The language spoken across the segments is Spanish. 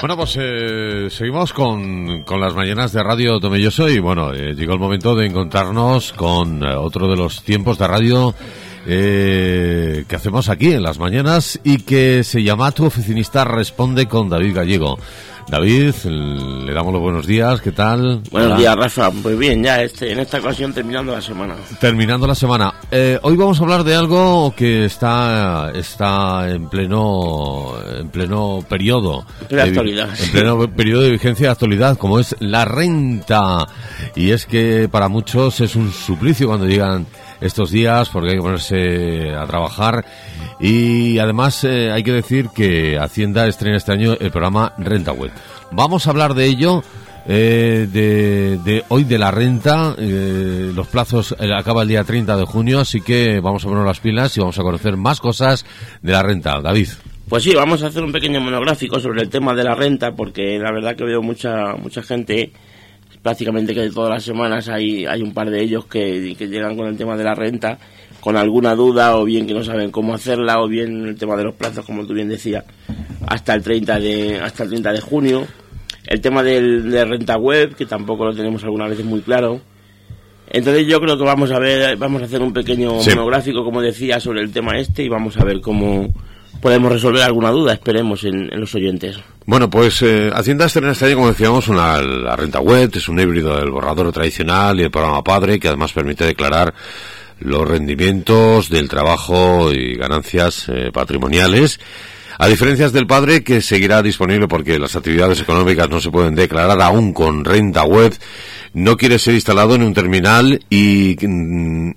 Bueno, pues eh, seguimos con, con, las mañanas de Radio Tomelloso y bueno, eh, llegó el momento de encontrarnos con eh, otro de los tiempos de radio eh, que hacemos aquí en las mañanas y que se llama Tu oficinista responde con David Gallego. David, le damos los buenos días, ¿qué tal? Buenos días, Rafa. Pues bien, ya este, en esta ocasión terminando la semana. Terminando la semana. Eh, hoy vamos a hablar de algo que está está en pleno en pleno periodo de actualidad. En pleno periodo de vigencia de actualidad, como es la renta. Y es que para muchos es un suplicio cuando llegan estos días porque hay que ponerse a trabajar y además eh, hay que decir que Hacienda estrena este año el programa Renta Web. Vamos a hablar de ello. Eh, de, hoy de la renta, eh, los plazos acaba el día 30 de junio, así que vamos a poner las pilas y vamos a conocer más cosas de la renta. David. Pues sí, vamos a hacer un pequeño monográfico sobre el tema de la renta, porque la verdad que veo mucha mucha gente prácticamente que de todas las semanas hay, hay un par de ellos que, que llegan con el tema de la renta con alguna duda o bien que no saben cómo hacerla o bien el tema de los plazos como tú bien decías hasta el 30 de hasta el 30 de junio. El tema del, de renta web que tampoco lo tenemos algunas veces muy claro. Entonces yo creo que vamos a ver vamos a hacer un pequeño monográfico como decía sobre el tema este y vamos a ver cómo podemos resolver alguna duda, esperemos, en, los oyentes. Bueno, pues eh, Hacienda estrena este año, como decíamos, una, la renta web, es un híbrido del borrador tradicional y el programa Padre, que además permite declarar los rendimientos del trabajo y ganancias eh, patrimoniales. A diferencias del padre, que seguirá disponible porque las actividades económicas no se pueden declarar aún con renta web, no quiere ser instalado en un terminal y,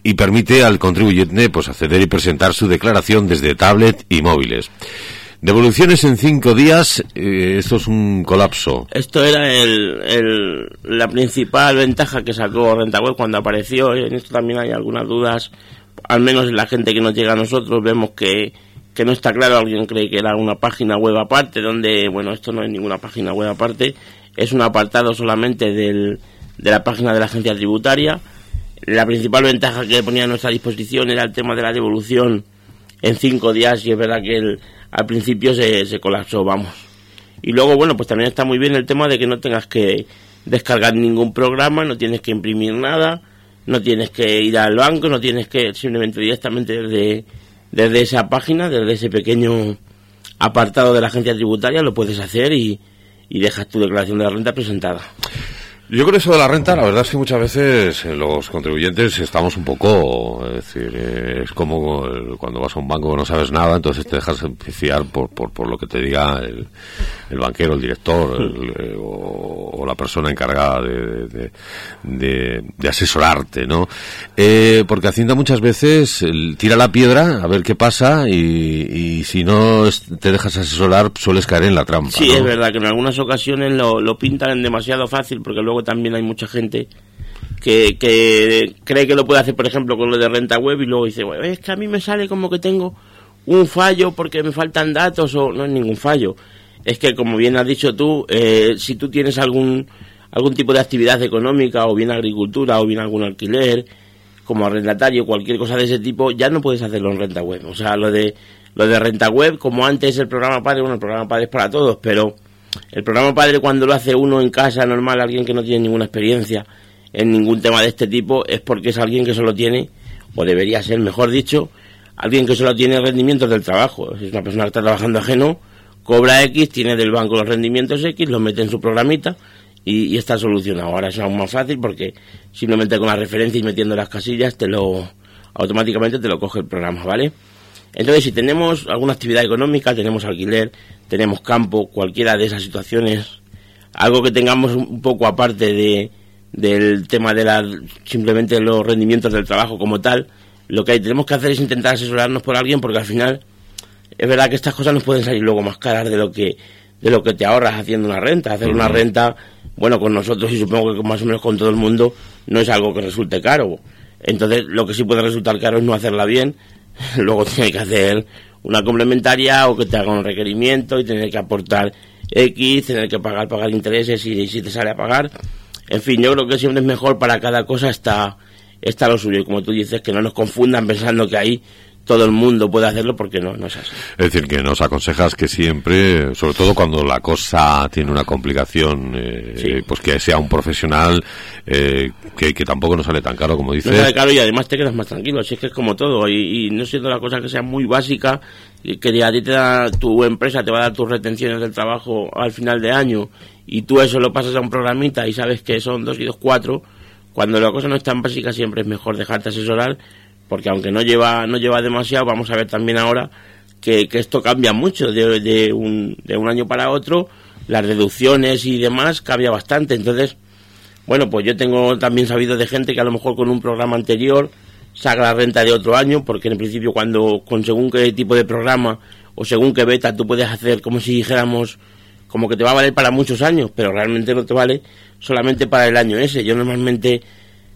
y permite al contribuyente pues acceder y presentar su declaración desde tablet y móviles. Devoluciones en cinco días, eh, esto es un colapso. Esto era el, la principal ventaja que sacó Rentaweb cuando apareció. En esto también hay algunas dudas, al menos en la gente que nos llega a nosotros, vemos que, que no está claro. Alguien cree que era una página web aparte, donde, bueno, esto no es ninguna página web aparte, es un apartado solamente del, de la página de la agencia tributaria. La principal ventaja que ponía a nuestra disposición era el tema de la devolución en cinco días y es verdad que el, al principio se, se colapsó, vamos. Y luego, bueno, pues también está muy bien el tema de que no tengas que descargar ningún programa, no tienes que imprimir nada, no tienes que ir al banco, no tienes que simplemente directamente desde, desde esa página, desde ese pequeño apartado de la agencia tributaria, lo puedes hacer y, y dejas tu declaración de la renta presentada. Yo creo eso de la renta, la verdad es que muchas veces eh, los contribuyentes estamos un poco, es decir, eh, es como cuando vas a un banco no sabes nada, entonces te dejas fiar por, por, por lo que te diga el, el banquero, el director eh, o, la persona encargada de, de, asesorarte, ¿no? porque Hacienda muchas veces tira la piedra a ver qué pasa y, y si no te dejas asesorar sueles caer en la trampa. Sí, es verdad que en algunas ocasiones lo, lo pintan demasiado fácil porque luego también hay mucha gente que, que cree que lo puede hacer, por ejemplo, con lo de renta web y luego dice, es que a mí me sale como que tengo un fallo porque me faltan datos o no es ningún fallo. Es que, como bien has dicho tú, eh, si tú tienes algún, algún tipo de actividad económica o bien agricultura o bien algún alquiler, como arrendatario, cualquier cosa de ese tipo, ya no puedes hacerlo en renta web. O sea, lo de, lo de renta web, como antes el programa padre, bueno, el programa padre es para todos, pero el programa padre cuando lo hace uno en casa normal, alguien que no tiene ninguna experiencia en ningún tema de este tipo, es porque es alguien que solo tiene, o debería ser, mejor dicho, alguien que solo tiene rendimientos del trabajo. Es una persona que está trabajando ajeno, cobra X, tiene del banco los rendimientos X, los mete en su programita y, está solucionado. Ahora es aún más fácil porque simplemente con la referencia y metiendo las casillas te lo automáticamente te lo coge el programa, ¿vale? Entonces, si tenemos alguna actividad económica, tenemos alquiler, tenemos campo, cualquiera de esas situaciones, algo que tengamos un poco aparte de, del tema de la, simplemente los rendimientos del trabajo como tal, lo que tenemos que hacer es intentar asesorarnos por alguien porque al final es verdad que estas cosas nos pueden salir luego más caras de lo que de lo que te ahorras haciendo una renta. Hacer una renta, bueno, con nosotros y supongo que más o menos con todo el mundo, no es algo que resulte caro. Entonces, lo que sí puede resultar caro es no hacerla bien, luego tiene que hacer una complementaria o que te haga un requerimiento y tener que aportar X, tener que pagar, pagar intereses y si te sale a pagar. En fin, yo creo que siempre es mejor para cada cosa está, está lo suyo. Y como tú dices, que no nos confundan pensando que ahí todo el mundo puede hacerlo porque no, no es así. Es decir, que nos aconsejas que siempre, sobre todo cuando la cosa tiene una complicación, eh, pues que sea un profesional eh, que, tampoco nos sale tan caro como dices. No sale caro y además te quedas más tranquilo, así es que es como todo. Y, no siendo la cosa que sea muy básica, que a ti te da tu empresa, te va a dar tus retenciones del trabajo al final de año y tú eso lo pasas a un programita y sabes que son dos y dos cuatro, cuando la cosa no es tan básica siempre es mejor dejarte asesorar porque aunque no lleva, no lleva demasiado, vamos a ver también ahora que, esto cambia mucho de, de, un, de un año para otro, las reducciones y demás cambia bastante. Entonces, bueno, pues yo tengo también sabido de gente que a lo mejor con un programa anterior saca la renta de otro año, porque en principio cuando con según qué tipo de programa o según qué beta tú puedes hacer como si dijéramos como que te va a valer para muchos años, pero realmente no te vale solamente para el año ese. Yo normalmente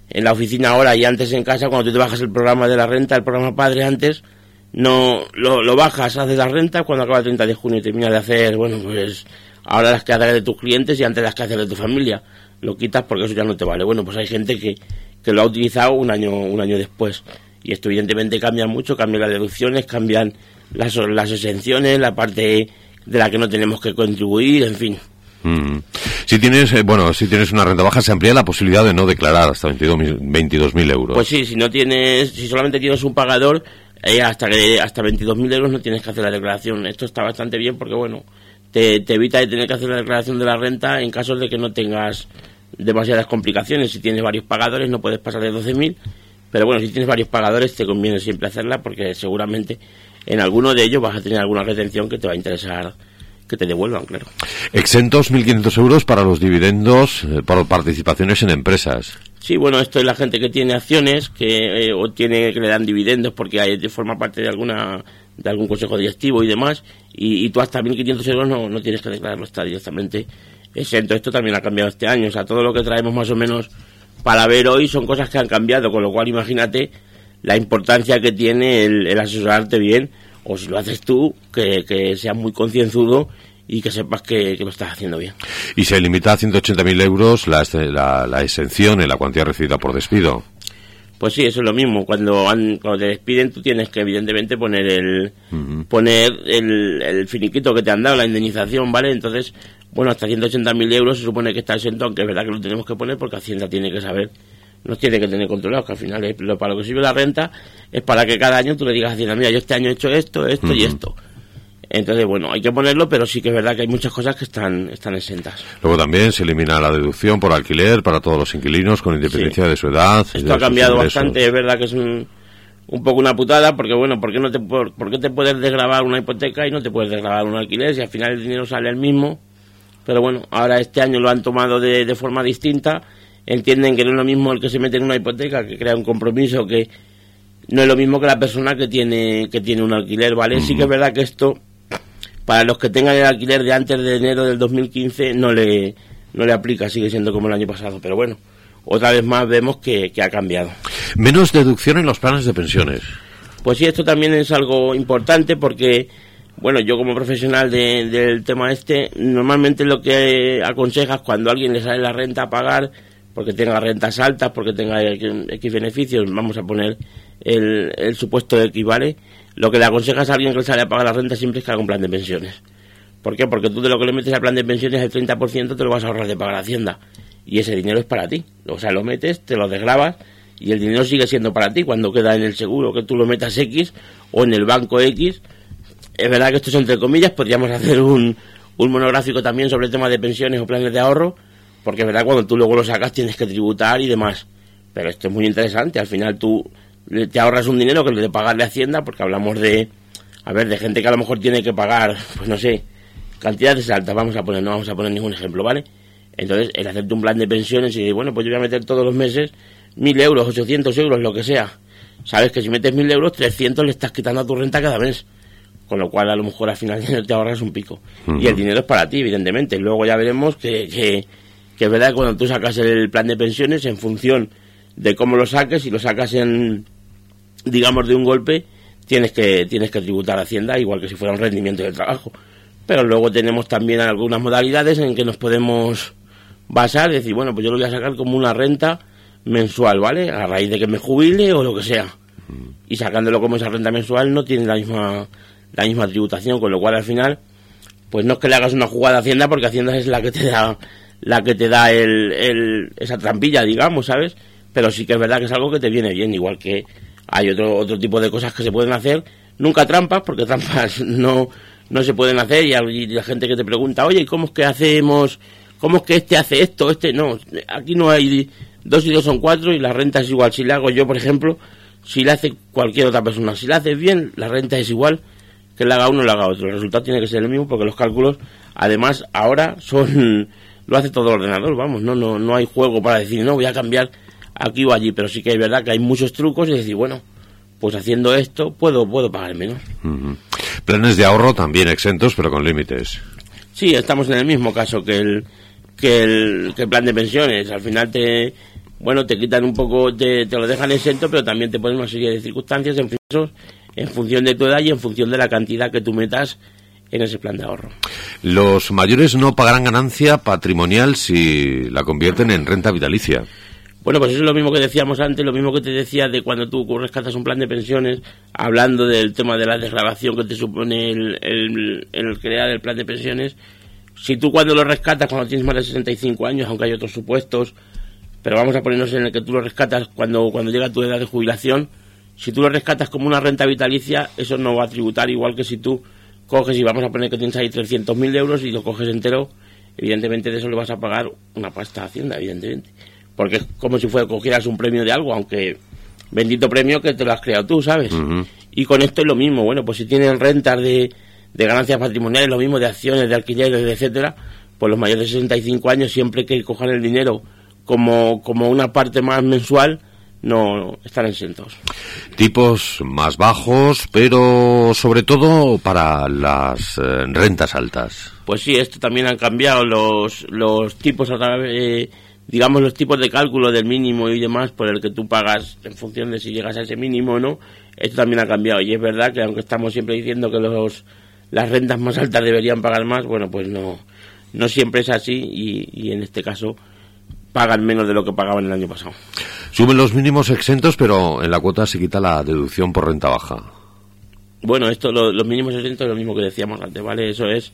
en la oficina ahora y antes en casa, cuando tú te bajas el programa de la renta, el programa padre antes, no lo, bajas, haces la renta, cuando acaba el 30 de junio y terminas de hacer, bueno, pues ahora las que haces de tus clientes y antes las que haces de tu familia. Lo quitas porque eso ya no te vale. Bueno, pues hay gente que, que lo ha utilizado un año, un año después. Y esto evidentemente cambia mucho, cambian las deducciones, cambian las, las exenciones, la parte de la que no tenemos que contribuir, en fin. Mm. Si tienes, eh, bueno, si tienes una renta baja, se amplía la posibilidad de no declarar hasta 22.000 euros. Pues sí, si no tienes, si solamente tienes un pagador, eh, hasta que hasta 22.000 euros no tienes que hacer la declaración. Esto está bastante bien porque, bueno, te, te evita de tener que hacer la declaración de la renta en caso de que no tengas demasiadas complicaciones. Si tienes varios pagadores, no puedes pasar de 12.000. Pero bueno, si tienes varios pagadores, te conviene siempre hacerla porque seguramente en alguno de ellos vas a tener alguna retención que te va a interesar que te devuelvan, claro. Exentos 1.500 euros para los dividendos eh, por participaciones en empresas. Sí, bueno, esto es la gente que tiene acciones que eh, o tiene que le dan dividendos porque hay, forma parte de alguna de algún consejo directivo y demás y, tú hasta 1.500 euros no, no tienes que declararlo, está directamente exento. Esto también ha cambiado este año, o sea, todo lo que traemos más o menos para ver hoy son cosas que han cambiado, con lo cual imagínate la importancia que tiene el, el asesorarte bien o si lo haces tú, que, que seas muy concienzudo y que sepas que, lo estás haciendo bien. ¿Y se limita a 180.000 euros la, la, la, exención en la cuantía recibida por despido? Pues sí, eso es lo mismo. Cuando, cuando te despiden, tú tienes que, evidentemente, poner el poner el, el, finiquito que te han dado, la indemnización, ¿vale? Entonces, bueno, hasta 180.000 euros se supone que está exento, aunque es verdad que lo tenemos que poner porque Hacienda tiene que saber nos tiene que tener controlados, que al final es, lo, para lo que sirve la renta es para que cada año tú le digas a Hacienda, mira, yo este año he hecho esto, esto y esto. Entonces, bueno, hay que ponerlo, pero sí que es verdad que hay muchas cosas que están, están exentas. Luego también se elimina la deducción por alquiler para todos los inquilinos con independencia de su edad. Esto ha cambiado bastante, es verdad que es un, un poco una putada, porque bueno, ¿por qué, no te, por, qué te puedes desgravar una hipoteca y no te puedes desgrabar un alquiler si al final el dinero sale el mismo? Pero bueno, ahora este año lo han tomado de, de forma distinta entienden que no es lo mismo el que se mete en una hipoteca, que crea un compromiso, que no es lo mismo que la persona que tiene, que tiene un alquiler, ¿vale? Sí que es verdad que esto, para los que tengan el alquiler de antes de enero del 2015, no le, no le aplica, sigue siendo como el año pasado, pero bueno, otra vez más vemos que, ha cambiado. Menos deducción en los planes de pensiones. Pues sí, esto también es algo importante porque bueno, yo como profesional del tema este, normalmente lo que aconsejas cuando a alguien le sale la renta a pagar porque tenga rentas altas, porque tenga X beneficios, vamos a poner el, supuesto de X, ¿vale? Lo que le aconsejas a alguien que le sale a pagar la renta siempre es que haga un plan de pensiones. ¿Por qué? Porque tú de lo que le metes al plan de pensiones, el 30% te lo vas a ahorrar de pagar Hacienda. Y ese dinero es para ti. O sea, lo metes, te lo desgrabas y el dinero sigue siendo para ti cuando queda en el seguro, que tú lo metas X o en el banco X. Es verdad que esto es entre comillas, podríamos hacer un, un monográfico también sobre el tema de pensiones o planes de ahorro, porque es verdad, cuando tú luego lo sacas tienes que tributar y demás. Pero esto es muy interesante. Al final tú te ahorras un dinero que le de pagarle a Hacienda, porque hablamos de, a ver, de gente que a lo mejor tiene que pagar, pues no sé, cantidades altas, vamos a poner, no vamos a poner ningún ejemplo, ¿vale? Entonces, el hacerte un plan de pensiones y bueno, pues yo voy a meter todos los meses mil euros, 800 euros, lo que sea. Sabes que si metes mil euros, 300 le estás quitando a tu renta cada mes. Con lo cual, a lo mejor al final te ahorras un pico. Y el dinero es para ti, evidentemente. Luego ya veremos que, que que es verdad que cuando tú sacas el plan de pensiones, en función de cómo lo saques, si lo sacas en, digamos, de un golpe, tienes que, tienes que tributar a Hacienda, igual que si fuera un rendimiento de trabajo. Pero luego tenemos también algunas modalidades en que nos podemos basar, decir, bueno, pues yo lo voy a sacar como una renta mensual, ¿vale? A raíz de que me jubile o lo que sea. y sacándolo como esa renta mensual no tiene la misma la misma tributación, con lo cual al final pues no es que le hagas una jugada a Hacienda porque Hacienda es la que te da la que te da el, el, esa trampilla, digamos, ¿sabes? Pero sí que es verdad que es algo que te viene bien, igual que hay otro otro tipo de cosas que se pueden hacer, nunca trampas porque trampas no no se pueden hacer y hay la gente que te pregunta, "Oye, ¿cómo es que hacemos? ¿Cómo es que este hace esto? Este no, aquí no hay dos y dos son cuatro y la renta es igual si la hago yo, por ejemplo, si la hace cualquier otra persona. Si la haces bien, la renta es igual que la haga uno o la haga otro. El resultado tiene que ser el mismo porque los cálculos, además, ahora son lo hace todo el ordenador, vamos, no no no hay juego para decir, no, voy a cambiar aquí o allí, pero sí que es verdad que hay muchos trucos y decir, bueno, pues haciendo esto puedo puedo pagar menos. Planes de ahorro también exentos, pero con límites. Sí, estamos en el mismo caso que el que el, que el plan de pensiones. Al final te bueno te quitan un poco, te, te lo dejan exento, pero también te ponen una serie de circunstancias en, en función de tu edad y en función de la cantidad que tú metas en ese plan de ahorro. Los mayores no pagarán ganancia patrimonial si la convierten en renta vitalicia. Bueno, pues eso es lo mismo que decíamos antes, lo mismo que te decía de cuando tú rescatas un plan de pensiones, hablando del tema de la desgrabación que te supone el, el, el crear el plan de pensiones. Si tú cuando lo rescatas, cuando tienes más de 65 años, aunque hay otros supuestos, pero vamos a ponernos en el que tú lo rescatas cuando, cuando llega tu edad de jubilación, si tú lo rescatas como una renta vitalicia, eso no va a tributar igual que si tú coges y vamos a poner que tienes ahí 300.000 euros y lo coges entero, evidentemente de eso le vas a pagar una pasta a Hacienda, evidentemente. Porque es como si fuera cogieras un premio de algo, aunque bendito premio que te lo has creado tú, ¿sabes? Uh -huh. Y con esto es lo mismo, bueno, pues si tienen rentas de, de ganancias patrimoniales, lo mismo de acciones, de alquileres, etcétera, pues los mayores de 65 años, siempre que cojan el dinero como, como una parte más mensual, no están exentos. Tipos más bajos, pero sobre todo para las eh, rentas altas. Pues sí, esto también han cambiado los, los tipos a través, eh, digamos, los tipos de cálculo del mínimo y demás por el que tú pagas en función de si llegas a ese mínimo o no. Esto también ha cambiado y es verdad que aunque estamos siempre diciendo que los, las rentas más altas deberían pagar más, bueno, pues no, no siempre es así y, y en este caso pagan menos de lo que pagaban el año pasado. Suben los mínimos exentos, pero en la cuota se quita la deducción por renta baja. Bueno, esto, lo, los mínimos exentos es lo mismo que decíamos antes, ¿vale? Eso es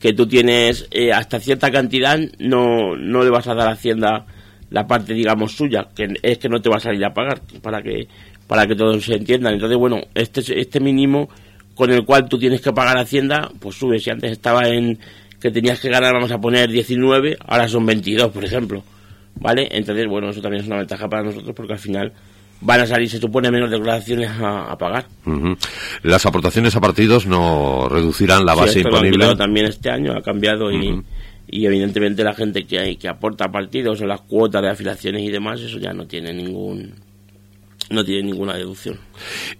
que tú tienes eh, hasta cierta cantidad, no, no le vas a dar a Hacienda la parte, digamos, suya, que es que no te va a salir a pagar, para que, para que todos se entiendan. Entonces, bueno, este, este mínimo con el cual tú tienes que pagar a Hacienda, pues sube. Si antes estaba en que tenías que ganar, vamos a poner 19, ahora son 22, por ejemplo. ¿Vale? Entonces, bueno, eso también es una ventaja para nosotros porque al final van a salir, se supone, menos declaraciones a, a pagar. Uh -huh. Las aportaciones a partidos no reducirán la base sí, imponible. también este año ha cambiado y, uh -huh. y evidentemente la gente que, hay, que aporta a partidos o las cuotas de afiliaciones y demás, eso ya no tiene ningún no tiene ninguna deducción.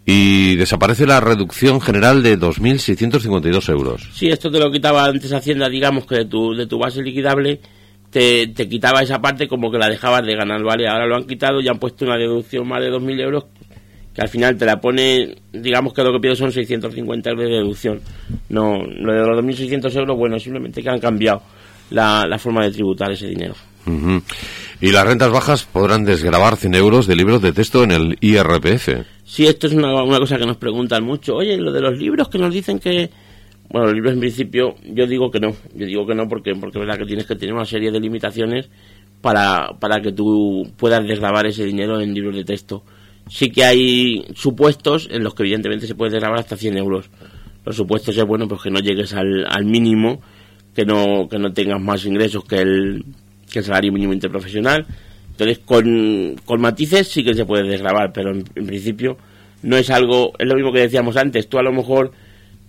Y desaparece la reducción general de 2.652 euros. Sí, esto te lo quitaba antes Hacienda, digamos que de tu, de tu base liquidable te, te, quitaba esa parte como que la dejabas de ganar, ¿vale? Ahora lo han quitado y han puesto una deducción más de 2.000 euros que al final te la pone, digamos que lo que pido son 650 euros de deducción. No, lo de los 2.600 euros, bueno, simplemente que han cambiado la, la forma de tributar ese dinero. Uh -huh. Y las rentas bajas podrán desgravar 100 euros de libros de texto en el IRPF. Sí, esto es una, una cosa que nos preguntan mucho. Oye, lo de los libros que nos dicen que bueno, los libros en principio yo digo que no, yo digo que no porque porque es verdad que tienes que tener una serie de limitaciones para, para que tú puedas desgravar ese dinero en libros de texto. Sí que hay supuestos en los que evidentemente se puede desgravar hasta 100 euros. Los supuestos es bueno pues que no llegues al, al mínimo, que no, que no tengas más ingresos que el, que el salario mínimo interprofesional. Entonces con, con matices sí que se puede desgravar, pero en, en principio no es algo, es lo mismo que decíamos antes, tú a lo mejor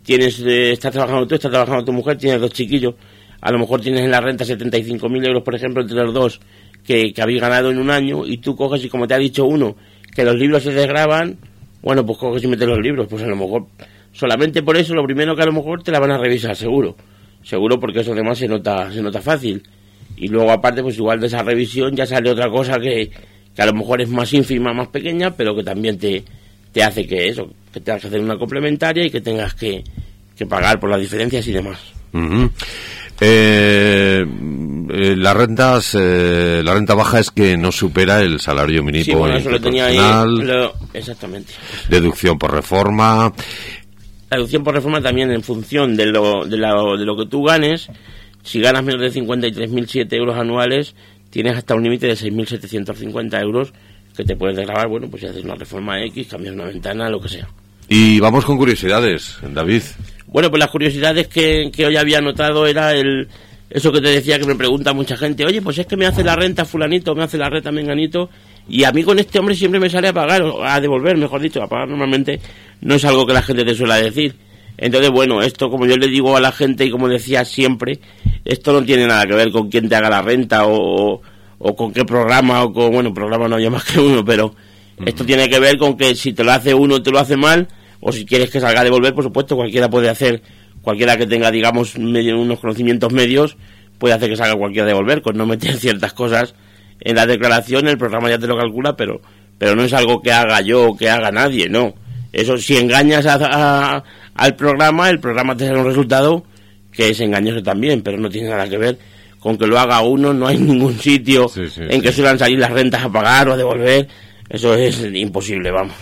tienes, eh, estás trabajando tú, estás trabajando tu mujer, tienes dos chiquillos, a lo mejor tienes en la renta 75.000 euros, por ejemplo, entre los dos, que, habéis ganado en un año, y tú coges y como te ha dicho uno, que los libros se desgraban, bueno, pues coges y metes los libros, pues a lo mejor, solamente por eso, lo primero que a lo mejor te la van a revisar, seguro, seguro porque eso además se nota, se nota fácil, y luego aparte, pues igual de esa revisión ya sale otra cosa que, que a lo mejor es más ínfima, más pequeña, pero que también te, te hace que eso, que tengas que hacer una complementaria y que tengas que, que pagar por las diferencias y demás. Uh -huh. eh, eh, las rentas, eh, la renta baja es que no supera el salario mínimo Sí, bueno, eso lo tenía ahí. lo- exactamente. deducción por reforma. La deducción por reforma también en función de lo, de, la- de lo que tú ganes. Si ganas menos de 53.007 euros anuales, tienes hasta un límite de 6.750 euros que te puedes grabar, bueno, pues si haces una reforma X, cambias una ventana, lo que sea. Y vamos con curiosidades, David. Bueno, pues las curiosidades que, que hoy había notado era el eso que te decía que me pregunta mucha gente, oye, pues es que me hace la renta fulanito, me hace la renta menganito, y a mí con este hombre siempre me sale a pagar, o a devolver, mejor dicho, a pagar normalmente no es algo que la gente te suele decir. Entonces, bueno, esto como yo le digo a la gente y como decía siempre, esto no tiene nada que ver con quién te haga la renta o, o con qué programa o con, bueno, programa no hay más que uno, pero esto tiene que ver con que si te lo hace uno te lo hace mal, o si quieres que salga a devolver, por supuesto, cualquiera puede hacer, cualquiera que tenga, digamos, medio- unos conocimientos medios, puede hacer que salga cualquiera a devolver, con no meter ciertas cosas en la declaración, el programa ya te lo calcula, pero, pero no es algo que haga yo o que haga nadie, no. Eso, si engañas a- a- al programa, el programa te da un resultado que es engañoso también, pero no tiene nada que ver con que lo haga uno, no hay ningún sitio Sí, sí, en que sí. suelan salir las rentas a pagar o a devolver, eso es imposible, vamos.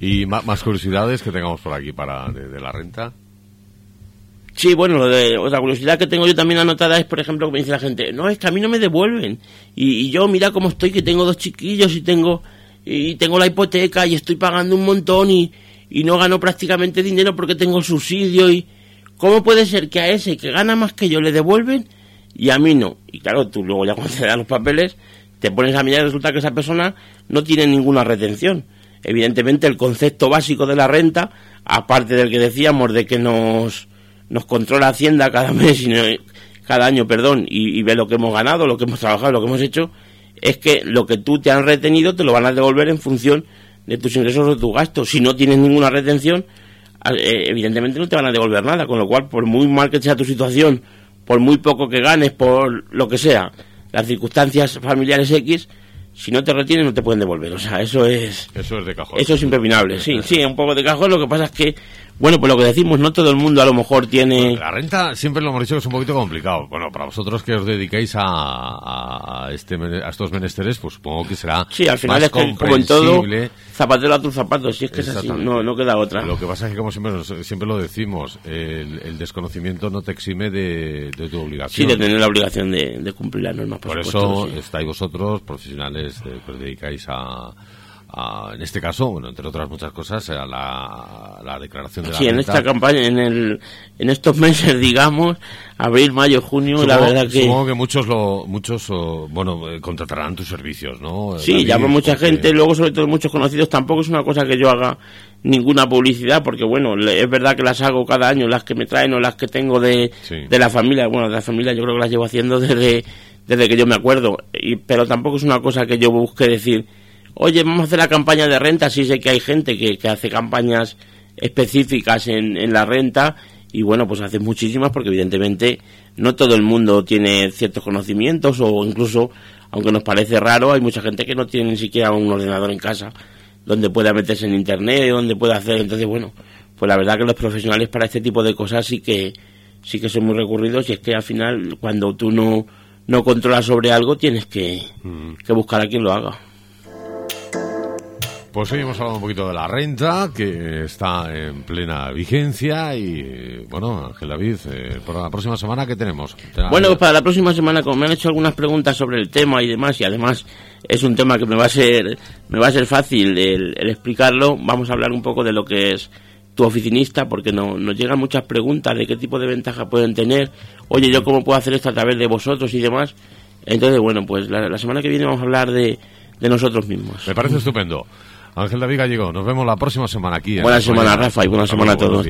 Y más curiosidades que tengamos por aquí para de, de la renta. Sí, bueno, lo de, otra curiosidad que tengo yo también anotada es, por ejemplo, que me dice la gente, no, es que a mí no me devuelven. Y, y yo, mira cómo estoy, que tengo dos chiquillos y tengo, y tengo la hipoteca y estoy pagando un montón y, y no gano prácticamente dinero porque tengo subsidio y... ¿Cómo puede ser que a ese que gana más que yo le devuelven y a mí no? Y claro, tú luego ya cuando te dan los papeles te pones a mirar y resulta que esa persona no tiene ninguna retención. Evidentemente el concepto básico de la renta, aparte del que decíamos de que nos, nos controla Hacienda cada mes, y no- cada año, perdón, y, y ve lo que hemos ganado, lo que hemos trabajado, lo que hemos hecho, es que lo que tú te han retenido te lo van a devolver en función de tus ingresos o tus gastos. Si no tienes ninguna retención, eh, evidentemente no te van a devolver nada, con lo cual, por muy mal que sea tu situación, por muy poco que ganes, por lo que sea, las circunstancias familiares X, si no te retienen no te pueden devolver. O sea, eso es... Eso es de cajón. Eso es impepinable, sí, sí, un poco de cajón. Lo que pasa es que, bueno, pues lo que decimos, no todo el mundo a lo mejor tiene. La renta siempre lo hemos dicho que es un poquito complicado. Bueno, para vosotros que os dedicáis a, a, este, a estos menesteres, pues supongo que será Sí, al final más es que, como en todo, zapatero a tus zapatos, si es que es así, no, no queda otra. Lo que pasa es que, como siempre, siempre lo decimos, el, el desconocimiento no te exime de, de tu Sí, obligación. de tener la obligación de, de cumplir las normas, por, Por supuesto, eso sí. estáis vosotros, profesionales que os dedicáis a, a- en este caso, bueno, entre otras muchas cosas, a la, la declaración de la Sí, en esta campaña, en, el, en estos meses, digamos, abril, mayo, junio, la verdad que... Supongo que muchos, lo, muchos bueno, eh, contratarán tus servicios, ¿no? Sí, David? llama mucha Porque- gente, luego sobre todo muchos conocidos, tampoco es una cosa que yo haga ninguna publicidad, porque bueno, es verdad que las hago cada año, las que me traen o las que tengo de, Sí. de la familia, bueno, de la familia yo creo que las llevo haciendo desde, desde que yo me acuerdo, y, pero tampoco es una cosa que yo busque decir, oye, vamos a hacer la campaña de renta, sí sé que hay gente que, que hace campañas específicas en, en la renta, y bueno, pues hace muchísimas porque evidentemente no todo el mundo tiene ciertos conocimientos o incluso, aunque nos parece raro, hay mucha gente que no tiene ni siquiera un ordenador en casa donde pueda meterse en internet, donde pueda hacer, entonces bueno, pues la verdad que los profesionales para este tipo de cosas sí que sí que son muy recurridos y es que al final cuando tú no no controlas sobre algo tienes que, que buscar a quien lo haga. Pues hoy hemos hablado un poquito de la renta, que está en plena vigencia y, bueno, Ángel David, eh, por la próxima semana, ¿qué tenemos? Te- Bueno, pues para la próxima semana, como me han hecho algunas preguntas sobre el tema y demás, y además es un tema que me va a ser, me va a ser fácil el, el explicarlo, vamos a hablar un poco de lo que es tu oficinista, porque no, nos llegan muchas preguntas de qué tipo de ventaja pueden tener, oye, yo cómo puedo hacer esto a través de vosotros y demás. Entonces, bueno, pues la, la semana que viene vamos a hablar de, de nosotros mismos. Me parece estupendo. Ángel David Gallego, nos vemos la próxima semana aquí. en Buena semana. Rafa, y buena Hasta semana a todos.